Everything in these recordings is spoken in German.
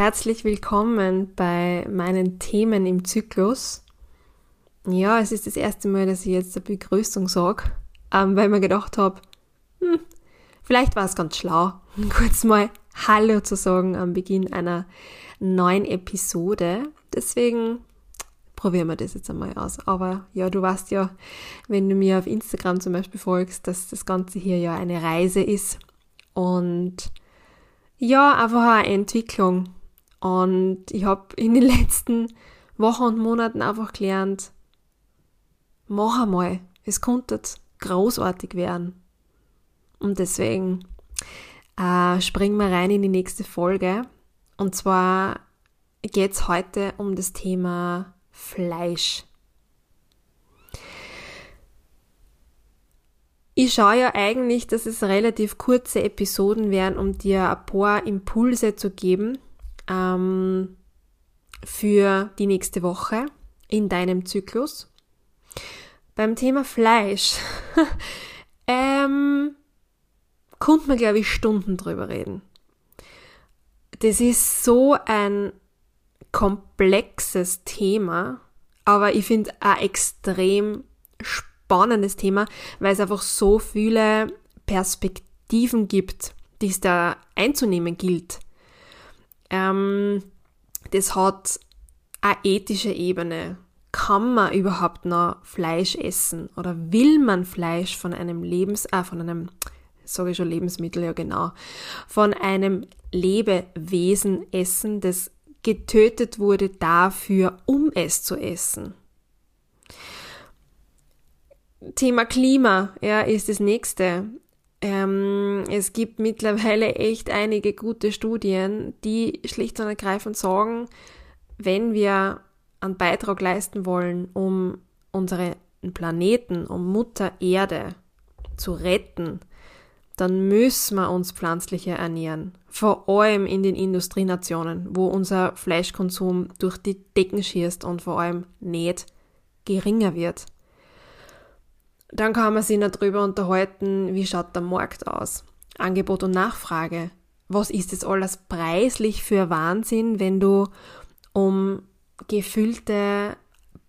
herzlich willkommen bei meinen Themen im Zyklus. Ja, es ist das erste Mal, dass ich jetzt eine Begrüßung sage, ähm, weil ich mir gedacht habe, hm, vielleicht war es ganz schlau, kurz mal Hallo zu sagen am Beginn einer neuen Episode. Deswegen probieren wir das jetzt einmal aus. Aber ja, du weißt ja, wenn du mir auf Instagram zum Beispiel folgst, dass das Ganze hier ja eine Reise ist und ja, einfach eine Entwicklung. Und ich habe in den letzten Wochen und Monaten einfach gelernt, mach einmal, es konnte großartig werden. Und deswegen äh, springen wir rein in die nächste Folge. Und zwar geht es heute um das Thema Fleisch. Ich schaue ja eigentlich, dass es relativ kurze Episoden werden, um dir ein paar Impulse zu geben ähm, für die nächste Woche in deinem Zyklus. Beim Thema Fleisch ähm, konnte man, glaube ich, Stunden drüber reden. Das ist so ein komplexes Thema, aber ich finde auch extrem spannend spannendes Thema, weil es einfach so viele Perspektiven gibt, die es da einzunehmen gilt. Ähm, das hat eine ethische Ebene. Kann man überhaupt noch Fleisch essen oder will man Fleisch von einem Lebens, äh, von einem, sage ich schon Lebensmittel, ja genau, von einem Lebewesen essen, das getötet wurde dafür, um es zu essen? Thema Klima, ja, ist das nächste. Ähm, es gibt mittlerweile echt einige gute Studien, die schlicht und ergreifend sagen, wenn wir einen Beitrag leisten wollen, um unseren Planeten, um Mutter Erde zu retten, dann müssen wir uns pflanzlicher ernähren. Vor allem in den Industrienationen, wo unser Fleischkonsum durch die Decken schießt und vor allem nicht geringer wird. Dann kann man sich darüber unterhalten, wie schaut der Markt aus. Angebot und Nachfrage. Was ist das alles preislich für Wahnsinn, wenn du um gefüllte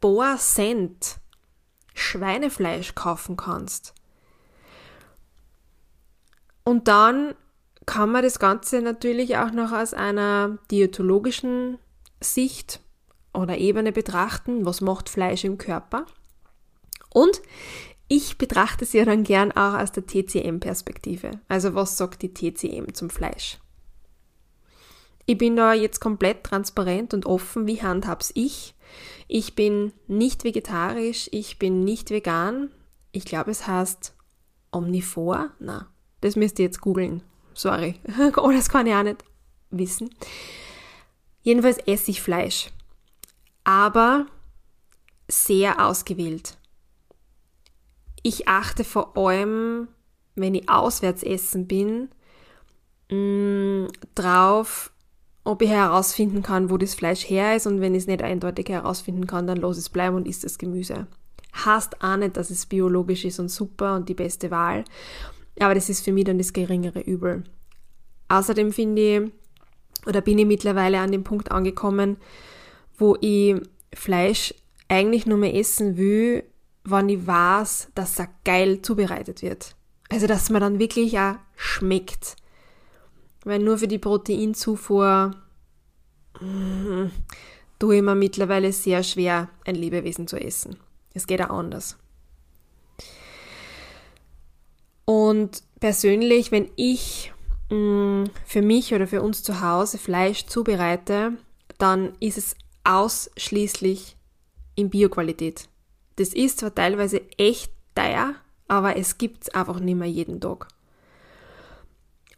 paar Cent Schweinefleisch kaufen kannst? Und dann kann man das Ganze natürlich auch noch aus einer diätologischen Sicht oder Ebene betrachten. Was macht Fleisch im Körper? Und ich betrachte ja dann gern auch aus der TCM-Perspektive. Also was sagt die TCM zum Fleisch? Ich bin da jetzt komplett transparent und offen, wie handhab's ich. Ich bin nicht vegetarisch, ich bin nicht vegan. Ich glaube, es heißt omnivor. Na, das müsst ihr jetzt googeln. Sorry. oh, das kann ich auch nicht wissen. Jedenfalls esse ich Fleisch. Aber sehr ausgewählt. Ich achte vor allem, wenn ich auswärts essen bin, mh, mm, drauf, ob ich herausfinden kann, wo das Fleisch her ist und wenn ich es nicht eindeutig herausfinden kann, dann los es bleiben und isst das Gemüse. Heißt auch nicht, dass es biologisch ist und super und die beste Wahl, aber das ist für mich dann das geringere Übel. Außerdem finde ich, oder bin ich mittlerweile an dem Punkt angekommen, wo ich Fleisch eigentlich nur mehr essen will, wenn ich weiß, dass er geil zubereitet wird. Also, dass man dann wirklich auch schmeckt. Weil nur für die Proteinzufuhr mm, tue ich mir mittlerweile sehr schwer, ein Lebewesen zu essen. Es geht auch anders. Und persönlich, wenn ich mm, für mich oder für uns zu Hause Fleisch zubereite, dann ist es ausschließlich in Bioqualität. Das ist zwar teilweise echt teuer, aber es gibt es einfach nicht mehr jeden Tag.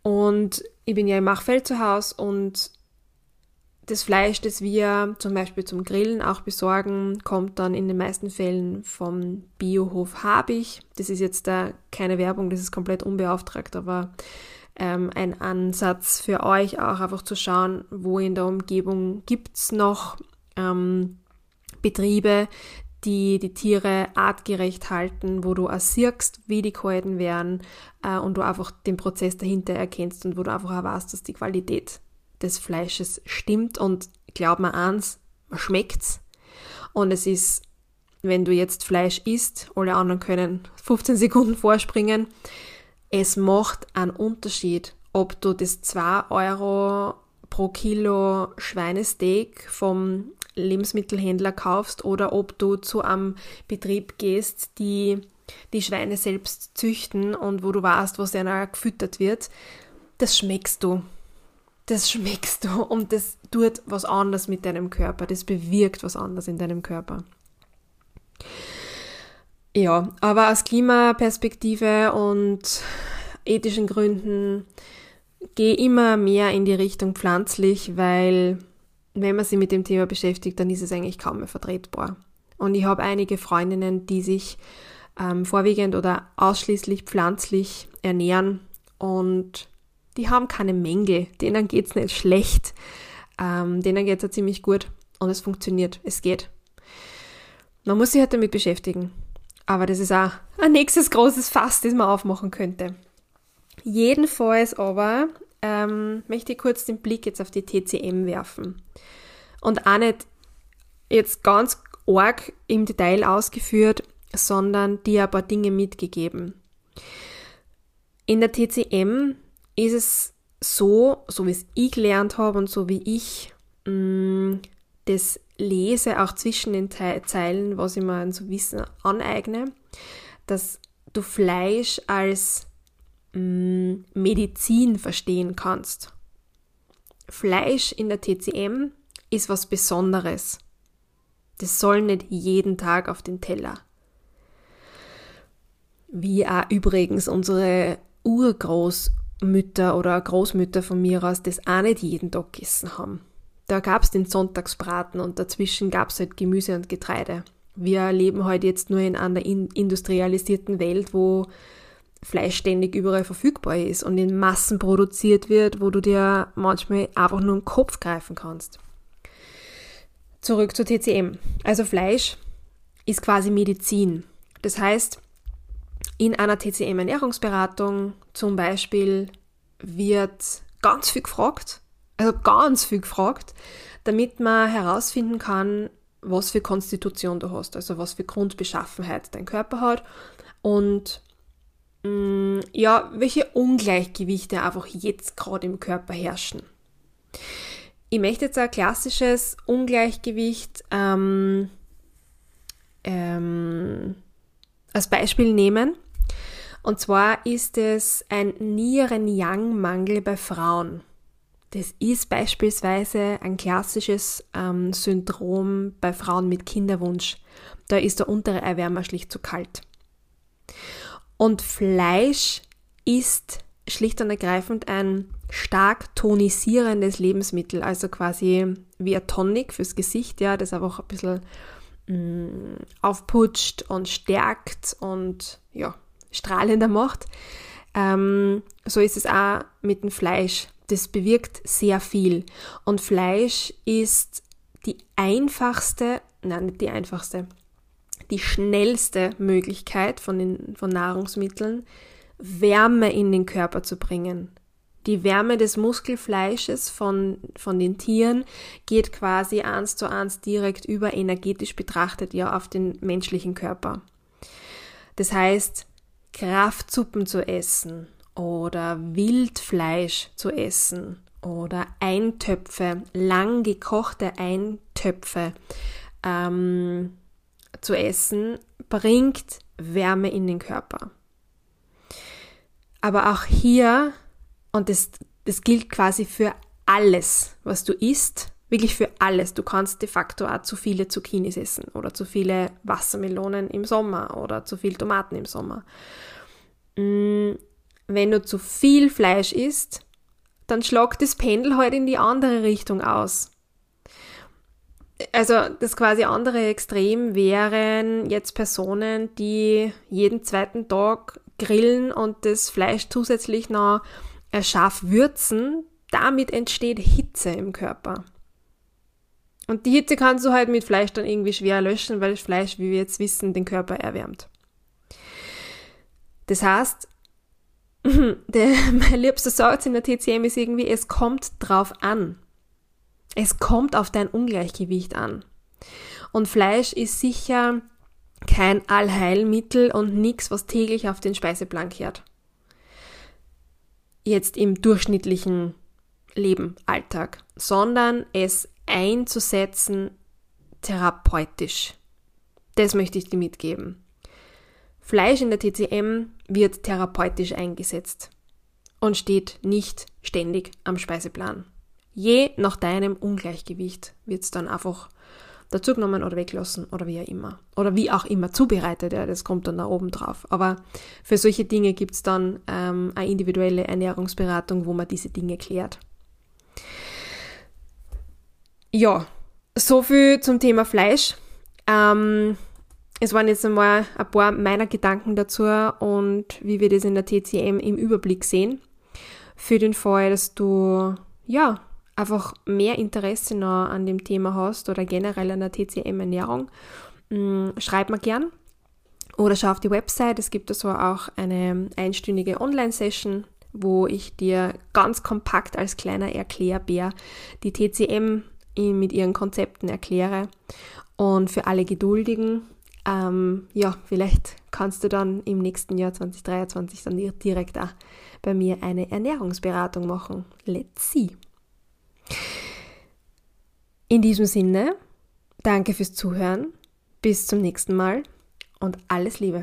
Und ich bin ja im Machfeld zu Hause und das Fleisch, das wir zum Beispiel zum Grillen auch besorgen, kommt dann in den meisten Fällen vom Biohof Habich. Das ist jetzt da keine Werbung, das ist komplett unbeauftragt, aber ähm, ein Ansatz für euch auch einfach zu schauen, wo in der Umgebung gibt es noch ähm, Betriebe, die die Tiere artgerecht halten, wo du auch siehst, wie die gehalten werden äh, und du einfach den Prozess dahinter erkennst und wo du einfach auch weißt, dass die Qualität des Fleisches stimmt und glaub mir eins, man schmeckt's. Und es ist, wenn du jetzt Fleisch isst, alle anderen können 15 Sekunden vorspringen, es macht einen Unterschied, ob du das 2 Euro pro Kilo Schweinesteak vom Lebensmittelhändler kaufst oder ob du zu einem Betrieb gehst, die die Schweine selbst züchten und wo du weißt, was denen gefüttert wird, das schmeckst du. Das schmeckst du und das tut was anderes mit deinem Körper. Das bewirkt was anderes in deinem Körper. Ja, aber aus Klimaperspektive und ethischen Gründen gehe immer mehr in die Richtung pflanzlich, weil wenn man sich mit dem Thema beschäftigt, dann ist es eigentlich kaum mehr vertretbar. Und ich habe einige Freundinnen, die sich ähm, vorwiegend oder ausschließlich pflanzlich ernähren und die haben keine Mängel, denen geht es nicht schlecht, ähm, denen geht es ja ziemlich gut und es funktioniert, es geht. Man muss sich halt damit beschäftigen. Aber das ist auch ein nächstes großes Fass, das man aufmachen könnte. Jedenfalls aber ähm, möchte ich kurz den Blick jetzt auf die TCM werfen. Und auch nicht jetzt ganz arg im Detail ausgeführt, sondern dir ein paar Dinge mitgegeben. In der TCM ist es so, so wie es ich gelernt habe und so wie ich mh, mm, das lese, auch zwischen den Zeilen, was ich mir an so Wissen aneigne, dass du Fleisch als mh, mm, Medizin verstehen kannst. Fleisch in der TCM ist was Besonderes. Das soll nicht jeden Tag auf den Teller. Wie auch übrigens unsere Urgroßmütter oder Großmütter von mir aus das auch nicht jeden Tag gegessen haben. Da gab es den Sonntagsbraten und dazwischen gab es halt Gemüse und Getreide. Wir leben heute halt jetzt nur in einer industrialisierten Welt, wo Fleisch ständig überall verfügbar ist und in Massen produziert wird, wo du dir manchmal einfach nur den Kopf greifen kannst. Zurück zur TCM. Also Fleisch ist quasi Medizin. Das heißt, in einer TCM-Ernährungsberatung zum Beispiel wird ganz viel gefragt, also ganz viel gefragt, damit man herausfinden kann, was für Konstitution du hast, also was für Grundbeschaffenheit dein Körper hat und ja, welche Ungleichgewichte einfach jetzt gerade im Körper herrschen. Ich möchte jetzt ein klassisches Ungleichgewicht ähm, ähm, als Beispiel nehmen. Und zwar ist es ein Nieren-Yang-Mangel bei Frauen. Das ist beispielsweise ein klassisches ähm, Syndrom bei Frauen mit Kinderwunsch. Da ist der untere Erwärmer schlicht zu kalt. Und Fleisch ist schlicht und ergreifend ein stark tonisierendes Lebensmittel, also quasi wie ein Tonic fürs Gesicht, ja, das einfach ein bisschen mh, mm, aufputscht und stärkt und ja, strahlender macht. Ähm, so ist es auch mit dem Fleisch. Das bewirkt sehr viel. Und Fleisch ist die einfachste, nein, nicht die einfachste, die schnellste Möglichkeit von, den, von Nahrungsmitteln, Wärme in den Körper zu bringen. Die Wärme des Muskelfleisches von, von den Tieren geht quasi eins zu eins direkt über energetisch betrachtet ja auf den menschlichen Körper. Das heißt, Kraftsuppen zu essen oder Wildfleisch zu essen oder Eintöpfe, lang gekochte Eintöpfe ähm, zu essen, bringt Wärme in den Körper. Aber auch hier, und das, das gilt quasi für alles, was du isst, wirklich für alles. Du kannst de facto auch zu viele Zucchinis essen oder zu viele Wassermelonen im Sommer oder zu viel Tomaten im Sommer. Mm, wenn du zu viel Fleisch isst, dann schlagt das Pendel halt in die andere Richtung aus. Also das quasi andere Extrem wären jetzt Personen, die jeden zweiten Tag grillen und das Fleisch zusätzlich noch scharf würzen. Damit entsteht Hitze im Körper. Und die Hitze kannst du halt mit Fleisch dann irgendwie schwer löschen, weil das Fleisch, wie wir jetzt wissen, den Körper erwärmt. Das heißt, der, mein liebster Satz in der TCM ist irgendwie, es kommt drauf an. Es kommt auf dein Ungleichgewicht an. Und Fleisch ist sicher kein Allheilmittel und nichts, was täglich auf den Speiseplan kehrt. Jetzt im durchschnittlichen Leben, Alltag, sondern es einzusetzen therapeutisch. Das möchte ich dir mitgeben. Fleisch in der TCM wird therapeutisch eingesetzt und steht nicht ständig am Speiseplan. Je nach deinem Ungleichgewicht wird es dann einfach dazugenommen oder weglassen oder wie auch immer. Oder wie auch immer zubereitet, ja, das kommt dann da oben drauf. Aber für solche Dinge gibt es dann ähm, eine individuelle Ernährungsberatung, wo man diese Dinge klärt. Ja, so viel zum Thema Fleisch. Ähm, es waren jetzt einmal ein paar meiner Gedanken dazu und wie wir das in der TCM im Überblick sehen. Für den Fall, dass du ja einfach mehr Interesse noch an dem Thema hast oder generell an der TCM-Ernährung, mm, schreib mir gern oder schau auf die Website. Es gibt also auch eine einstündige Online-Session, wo ich dir ganz kompakt als kleiner Erklärbär die TCM mit ihren Konzepten erkläre. Und für alle Geduldigen, ähm, ja, vielleicht kannst du dann im nächsten Jahr 2023 dann direkt auch bei mir eine Ernährungsberatung machen. Let's see. In diesem Sinne, danke fürs Zuhören, bis zum nächsten Mal und alles Liebe.